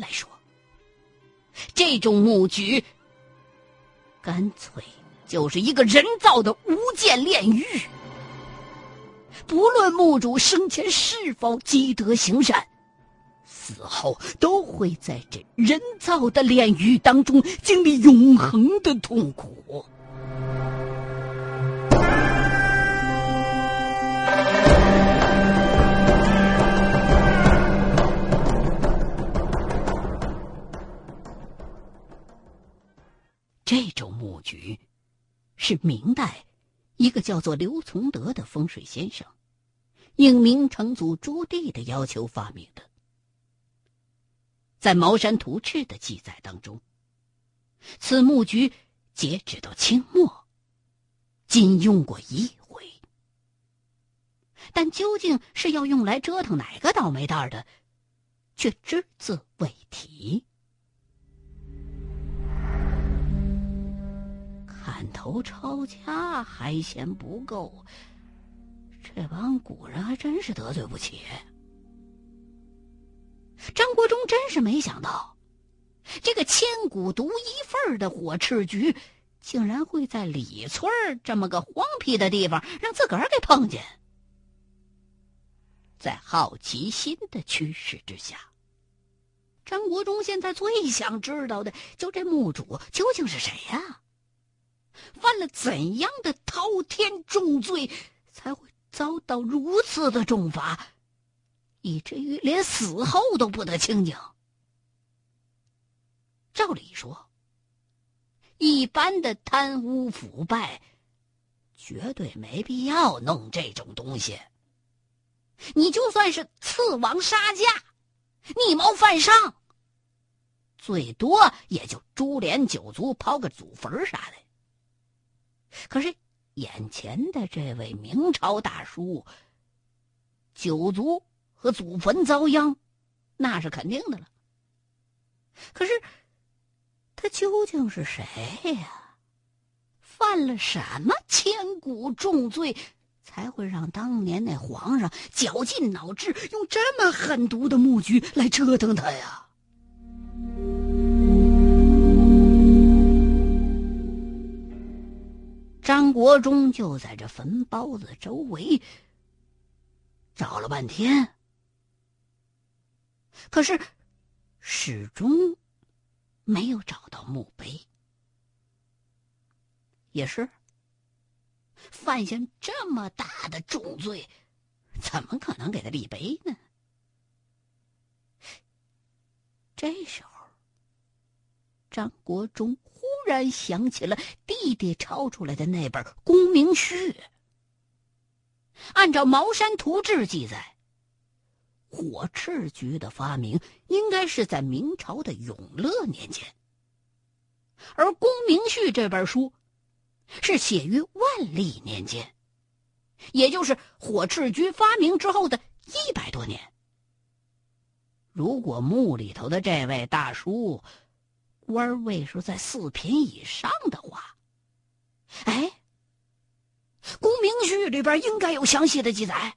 来说，这种木局干脆就是一个人造的无间炼狱。不论墓主生前是否积德行善，死后都会在这人造的炼狱当中经历永恒的痛苦。这种木局是明代一个叫做刘从德的风水先生。应明成祖朱棣的要求发明的，在《茅山图志》的记载当中，此木局截止到清末，仅用过一回。但究竟是要用来折腾哪个倒霉蛋的，却只字未提。满头抄家还嫌不够。这帮古人还真是得罪不起。张国忠真是没想到，这个千古独一份的火赤局，竟然会在李村这么个荒僻的地方让自个儿给碰见。在好奇心的驱使之下，张国忠现在最想知道的就这墓主究竟是谁呀？犯了怎样的滔天重罪才会？遭到如此的重罚，以至于连死后都不得清净。照理说，一般的贪污腐败，绝对没必要弄这种东西。你就算是刺王杀驾、逆谋犯上，最多也就株连九族、刨个祖坟啥的。可是。眼前的这位明朝大叔，九族和祖坟遭殃，那是肯定的了。可是，他究竟是谁呀？犯了什么千古重罪，才会让当年那皇上绞尽脑汁用这么狠毒的木局来折腾他呀？张国忠就在这坟包子周围找了半天，可是始终没有找到墓碑。也是，犯下这么大的重罪，怎么可能给他立碑呢？这时候，张国忠。突然想起了弟弟抄出来的那本《公明序》。按照《茅山图志》记载，火赤局的发明应该是在明朝的永乐年间，而《公明序》这本书是写于万历年间，也就是火赤局发明之后的一百多年。如果墓里头的这位大叔，官位是在四品以上的话，哎，《公明序》里边应该有详细的记载。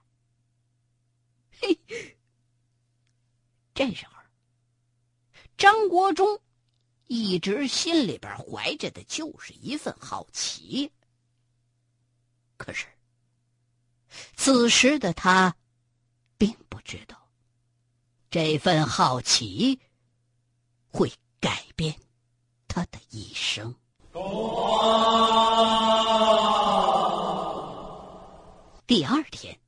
嘿，这时候，张国忠一直心里边怀着的就是一份好奇。可是，此时的他并不知道，这份好奇会。改变他的一生。第二天，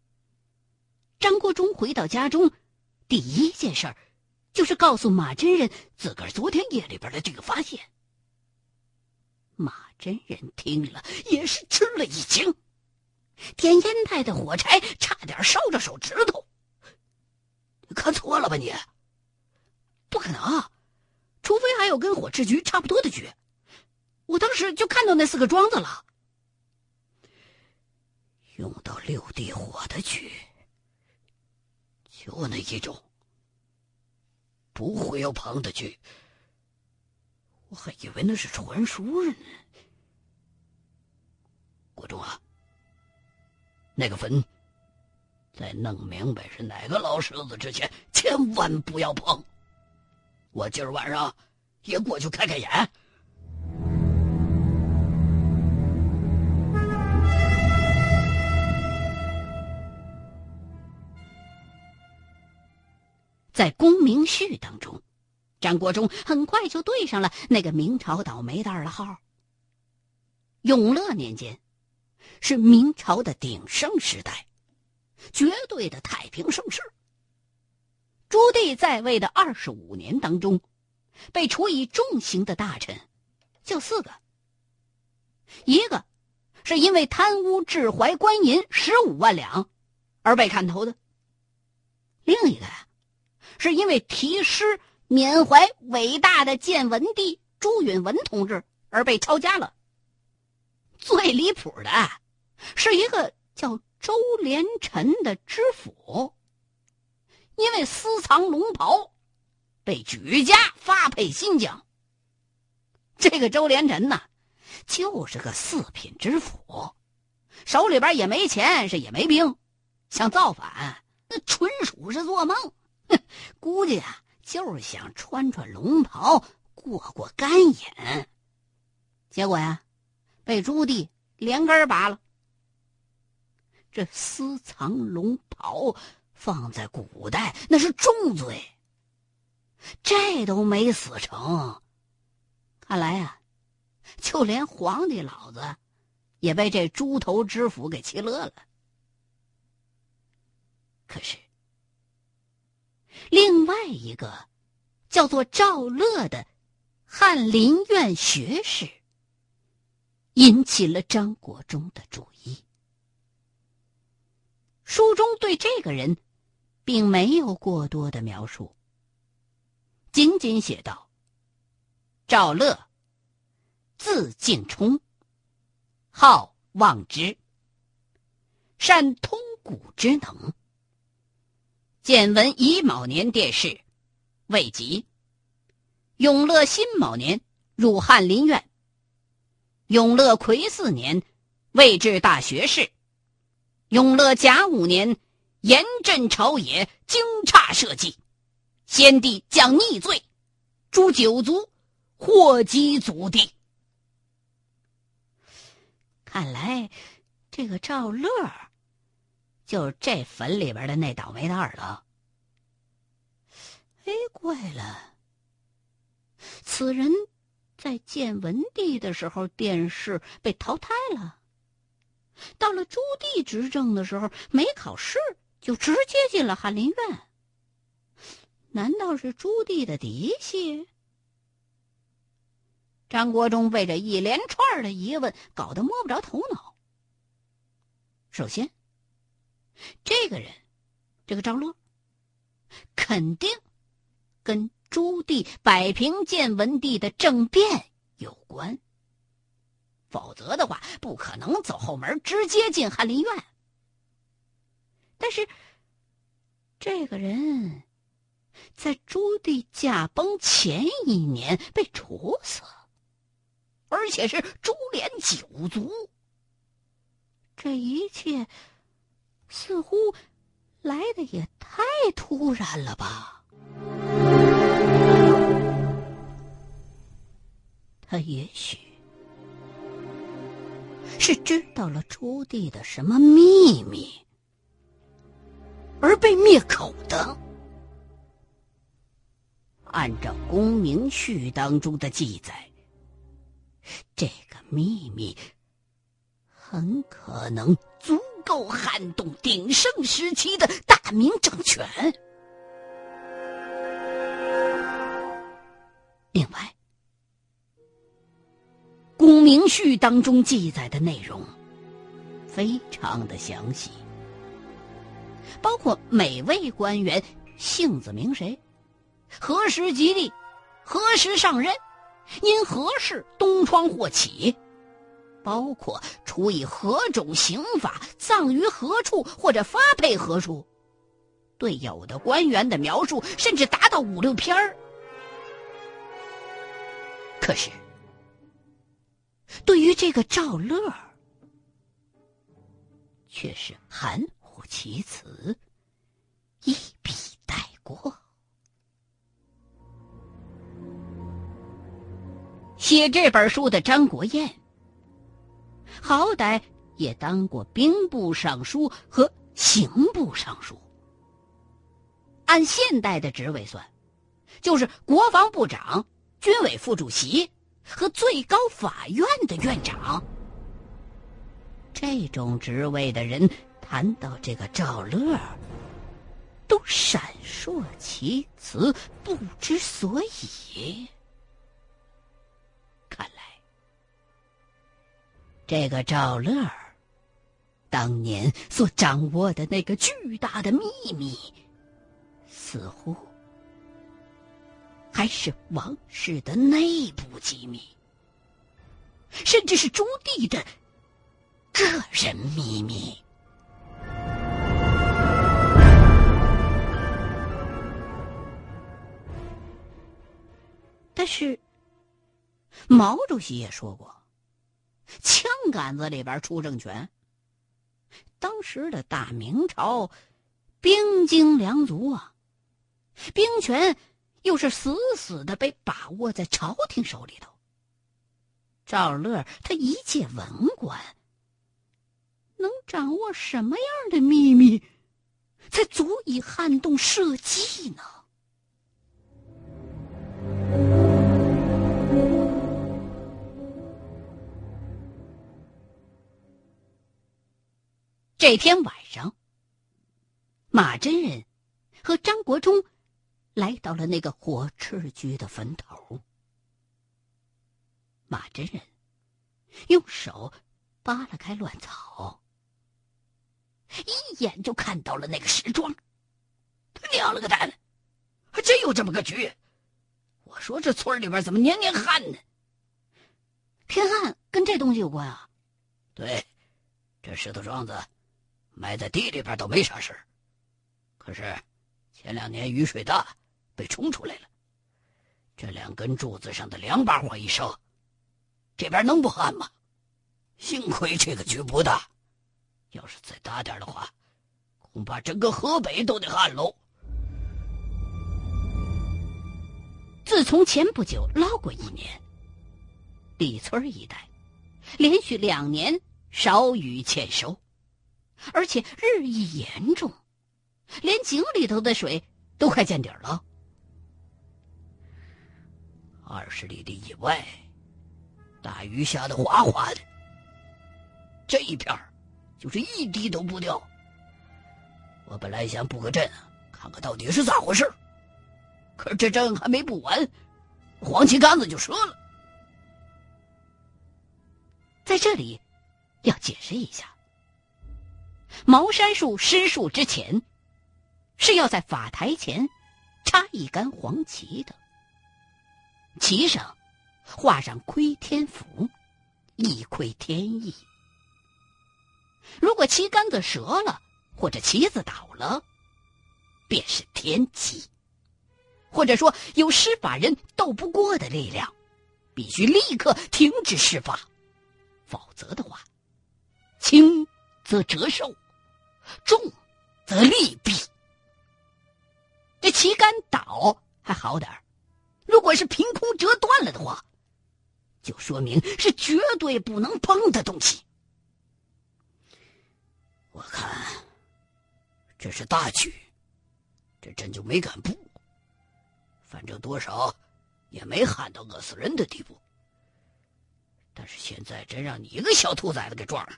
张国忠回到家中，第一件事就是告诉马真人自个儿昨天夜里边的这个发现。马真人听了也是吃了一惊，点烟袋的火柴差点烧着手指头。看错了吧你？不可能！除非还有跟火赤局差不多的局，我当时就看到那四个庄子了。用到六地火的局，就那一种，不会有旁的局。我还以为那是传说呢。国忠啊，那个坟，在弄明白是哪个老狮子之前，千万不要碰。我今儿晚上也过去开开眼。在公明序当中，张国忠很快就对上了那个明朝倒霉蛋的号。永乐年间，是明朝的鼎盛时代，绝对的太平盛世。朱棣在位的二十五年当中，被处以重刑的大臣就四个。一个是因为贪污置怀官银十五万两而被砍头的，另一个呀。是因为题诗缅怀伟大的建文帝朱允文同志而被抄家了。最离谱的，是一个叫周连臣的知府，因为私藏龙袍，被举家发配新疆。这个周连臣呢，就是个四品知府，手里边也没钱，是也没兵，想造反，那纯属是做梦。哼估计啊，就是想穿穿龙袍过过干瘾。结果呀，被朱棣连根拔了。这私藏龙袍放在古代那是重罪，这都没死成。看来啊，就连皇帝老子也被这猪头知府给气乐了。可是。另外一个叫做赵乐的翰林院学士，引起了张国忠的注意。书中对这个人并没有过多的描述，仅仅写道：“赵乐，字敬冲，号望之，善通古之能。”建文乙卯年殿试，未及。永乐辛卯年入翰林院。永乐癸巳年位至大学士。永乐甲午年严阵朝野，惊诧社稷。先帝将逆罪，诛九族，祸及祖地。看来，这个赵乐。就是这坟里边的那倒霉蛋了。哎，怪了，此人在建文帝的时候殿试被淘汰了，到了朱棣执政的时候没考试就直接进了翰林院。难道是朱棣的嫡系？张国忠被这一连串的疑问搞得摸不着头脑。首先。这个人，这个赵乐，肯定跟朱棣摆平建文帝的政变有关。否则的话，不可能走后门直接进翰林院。但是，这个人，在朱棣驾崩前一年被处死，而且是株连九族。这一切。似乎来的也太突然了吧？他也许是知道了朱棣的什么秘密，而被灭口的。按照《公明序》当中的记载，这个秘密很可能足。够撼动鼎盛时期的大明政权。另外，《公明序》当中记载的内容非常的详细，包括每位官员姓子名谁、何时吉利、何时上任、因何事东窗或起。包括处以何种刑法、葬于何处或者发配何处，对有的官员的描述甚至达到五六篇儿。可是，对于这个赵乐，却是含其词，一笔带过。写这本书的张国燕，好歹也当过兵部尚书和刑部尚书。按现代的职位算，就是国防部长、军委副主席和最高法院的院长。这种职位的人谈到这个赵乐，都闪烁其词，不知所以。看来这个赵乐当年所掌握的那个巨大的秘密，似乎还是王室的内部机密，甚至是朱棣的个人秘密。是，毛主席也说过。枪杆子里边出政权。当时的大明朝，兵精粮足啊，兵权又是死死的被把握在朝廷手里头。赵乐他一介文官，能掌握什么样的秘密，才足以撼动社稷呢？这天晚上，马真人和张国忠来到了那个火赤居的坟头。马真人用手扒拉开乱草，一眼就看到了那个石桩。他娘了个蛋，还真有这么个局！我说这村里边怎么年年旱呢？天旱跟这东西有关啊？对，这石头桩子。埋在地里边倒没啥事可是前两年雨水大，被冲出来了。这两根柱子上的两把火一烧，这边能不旱吗？幸亏这个局不大，要是再大点的话，恐怕整个河北都得旱喽。自从前不久涝过一年，李村一带连续两年少雨欠收。而且日益严重，连井里头的水都快见底了。二十里地以外，大雨下的哗哗的，这一片就是一滴都不掉。我本来想布个阵，看看到底是咋回事可是这阵还没布完，黄旗杆子就折了。在这里，要解释一下。茅山术施术之前，是要在法台前插一杆黄旗的，旗上画上窥天符，以窥天意。如果旗杆子折了，或者旗子倒了，便是天机，或者说有施法人斗不过的力量，必须立刻停止施法，否则的话，轻则折寿。重则利弊。这旗杆倒还好点如果是凭空折断了的话，就说明是绝对不能碰的东西。我看这是大局，这朕就没敢布。反正多少也没旱到饿死人的地步。但是现在真让你一个小兔崽子给撞了，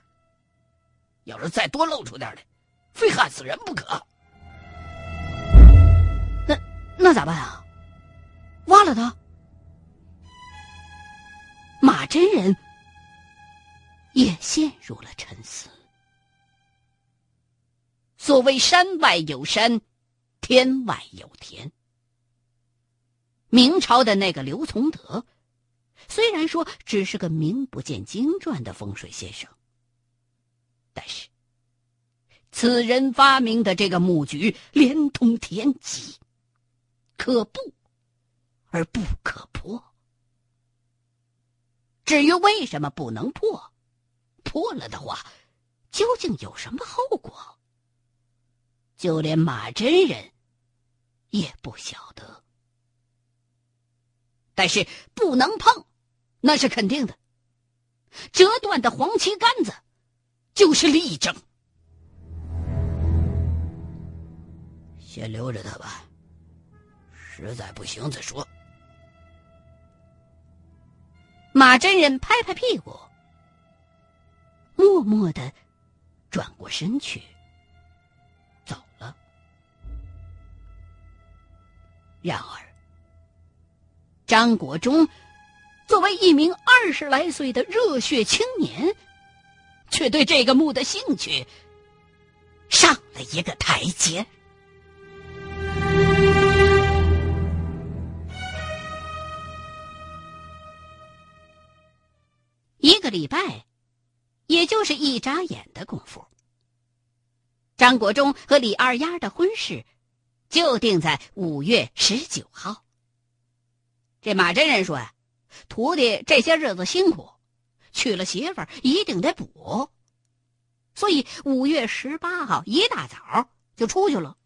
要是再多露出点来。非害死人不可。那那咋办啊？挖了他？马真人也陷入了沉思。所谓山外有山，天外有天。明朝的那个刘从德，虽然说只是个名不见经传的风水先生，但是。此人发明的这个木局连通天机，可布而不可破。至于为什么不能破，破了的话，究竟有什么后果？就连马真人也不晓得。但是不能碰，那是肯定的。折断的黄旗杆子就是例证。先留着他吧，实在不行再说。马真人拍拍屁股，默默的转过身去，走了。然而，张国忠作为一名二十来岁的热血青年，却对这个墓的兴趣上了一个台阶。礼拜，也就是一眨眼的功夫，张国忠和李二丫的婚事就定在五月十九号。这马真人说呀：“徒弟这些日子辛苦，娶了媳妇一定得补，所以五月十八号一大早就出去了，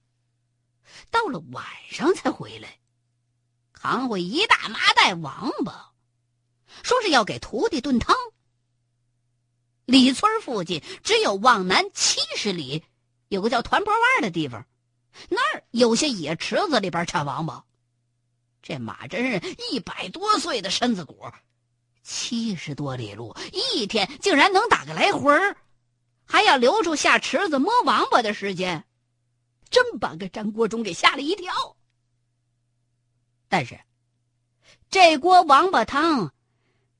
到了晚上才回来，扛回一大麻袋王八。”说是要给徒弟炖汤。李村附近只有往南七十里，有个叫团坡湾的地方，那儿有些野池子里边产王八。这马真人一百多岁的身子骨，七十多里路，一天竟然能打个来回儿，还要留出下池子摸王八的时间，真把个张国忠给吓了一跳。但是，这锅王八汤。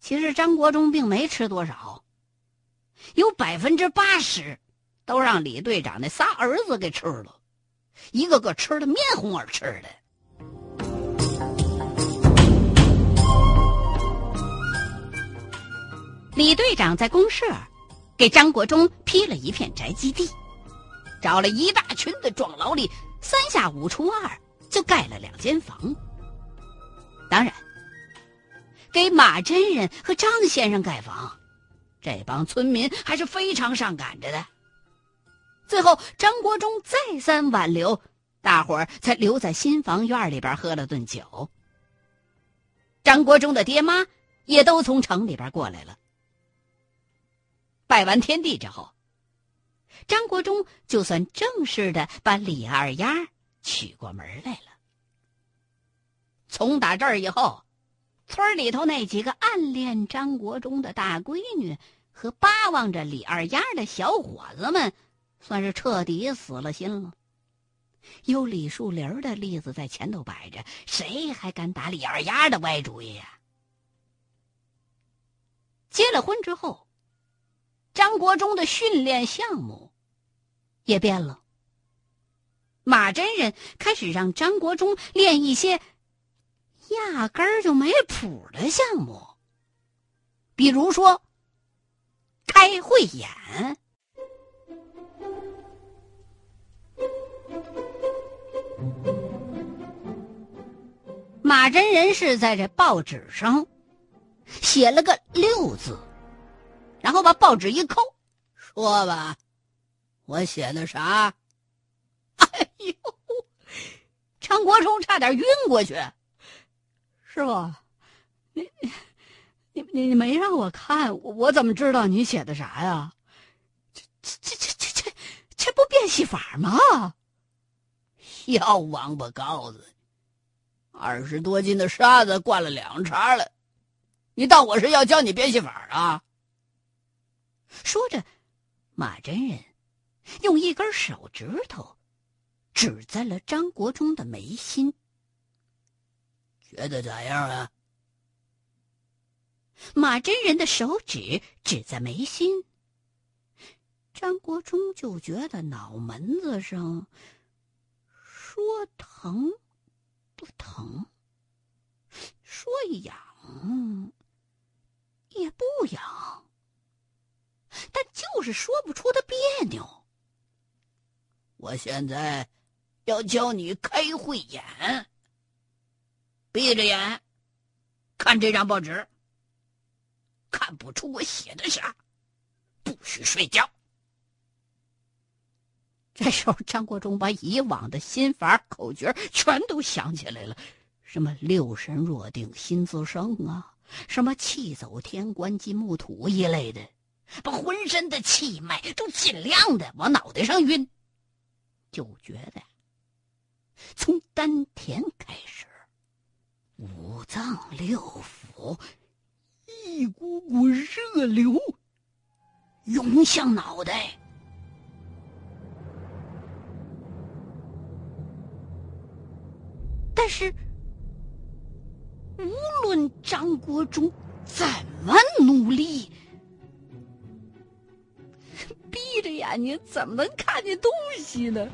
其实张国忠并没吃多少，有百分之八十都让李队长那仨儿子给吃了，一个个吃的面红耳赤的。李队长在公社给张国忠批了一片宅基地，找了一大群的壮劳力，三下五除二就盖了两间房。当然。给马真人和张先生盖房，这帮村民还是非常上赶着的。最后，张国忠再三挽留，大伙儿才留在新房院里边喝了顿酒。张国忠的爹妈也都从城里边过来了。拜完天地之后，张国忠就算正式的把李二丫娶过门来了。从打这儿以后。村里头那几个暗恋张国忠的大闺女和巴望着李二丫的小伙子们，算是彻底死了心了。有李树林的例子在前头摆着，谁还敢打李二丫的歪主意呀？结了婚之后，张国忠的训练项目也变了。马真人开始让张国忠练一些。压根儿就没谱的项目，比如说开会演。马真人是在这报纸上写了个六字，然后把报纸一扣，说吧，我写的啥？哎呦，张国忠差点晕过去。师傅，你你你没让我看，我怎么知道你写的啥呀？这这这这这这不变戏法吗？要王八羔子，二十多斤的沙子灌了两茬了，你当我是要教你变戏法啊？说着，马真人用一根手指头指在了张国忠的眉心。觉得咋样啊？马真人的手指指在眉心，张国忠就觉得脑门子上说疼不疼，说痒也不痒，但就是说不出的别扭。我现在要教你开慧眼。闭着眼，看这张报纸。看不出我写的啥，不许睡觉。这时候，张国忠把以往的心法口诀全都想起来了，什么“六神若定心自生”啊，“什么气走天官金木土一类的，把浑身的气脉都尽量的往脑袋上运，就觉得从丹田开始，五脏六腑一股股热流涌向脑袋。但是，无论张国忠怎么努力，闭着眼睛怎么能看见东西呢？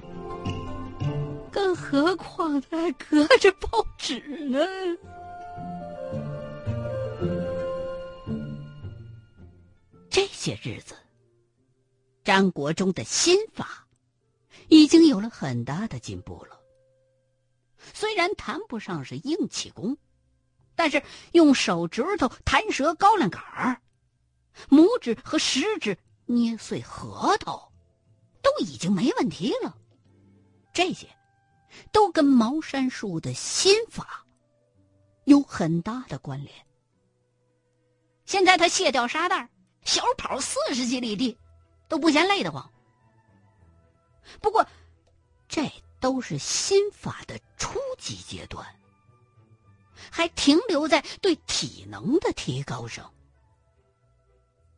更何况他还隔着报纸呢。些日子，张国忠的心法已经有了很大的进步了。虽然谈不上是硬气功，但是用手指头弹折高粱杆儿，拇指和食指捏碎核桃，都已经没问题了。这些，都跟茅山术的心法有很大的关联。现在他卸掉沙袋，小跑四十几里地，都不嫌累得慌。不过，这。都是心法的初级阶段，还停留在对体能的提高上。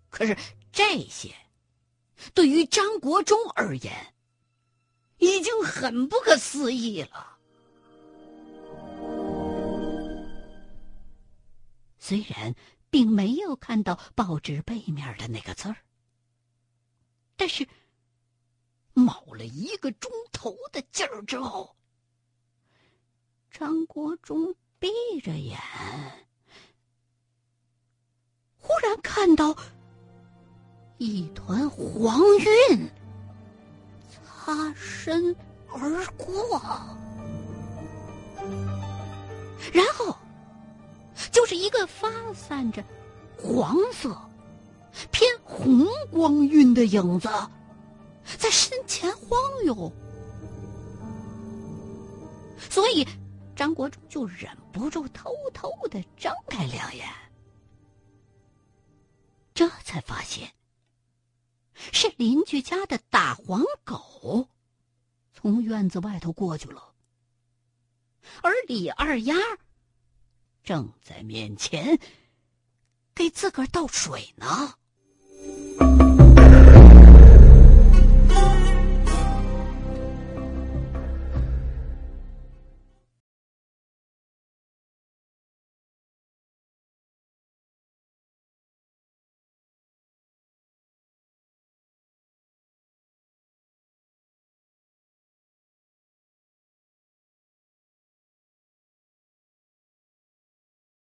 可是这些，对于张国忠而言，已经很不可思议了。虽然并没有看到报纸背面的那个字儿，但是。卯了一个钟头的劲儿之后，张国忠闭着眼，忽然看到一团黄晕擦身而过，然后就是一个发散着黄色、偏红光晕的影子。在身前晃悠，所以张国忠就忍不住偷偷的睁开两眼，这才发现是邻居家的大黄狗从院子外头过去了，而李二丫正在面前给自个儿倒水呢。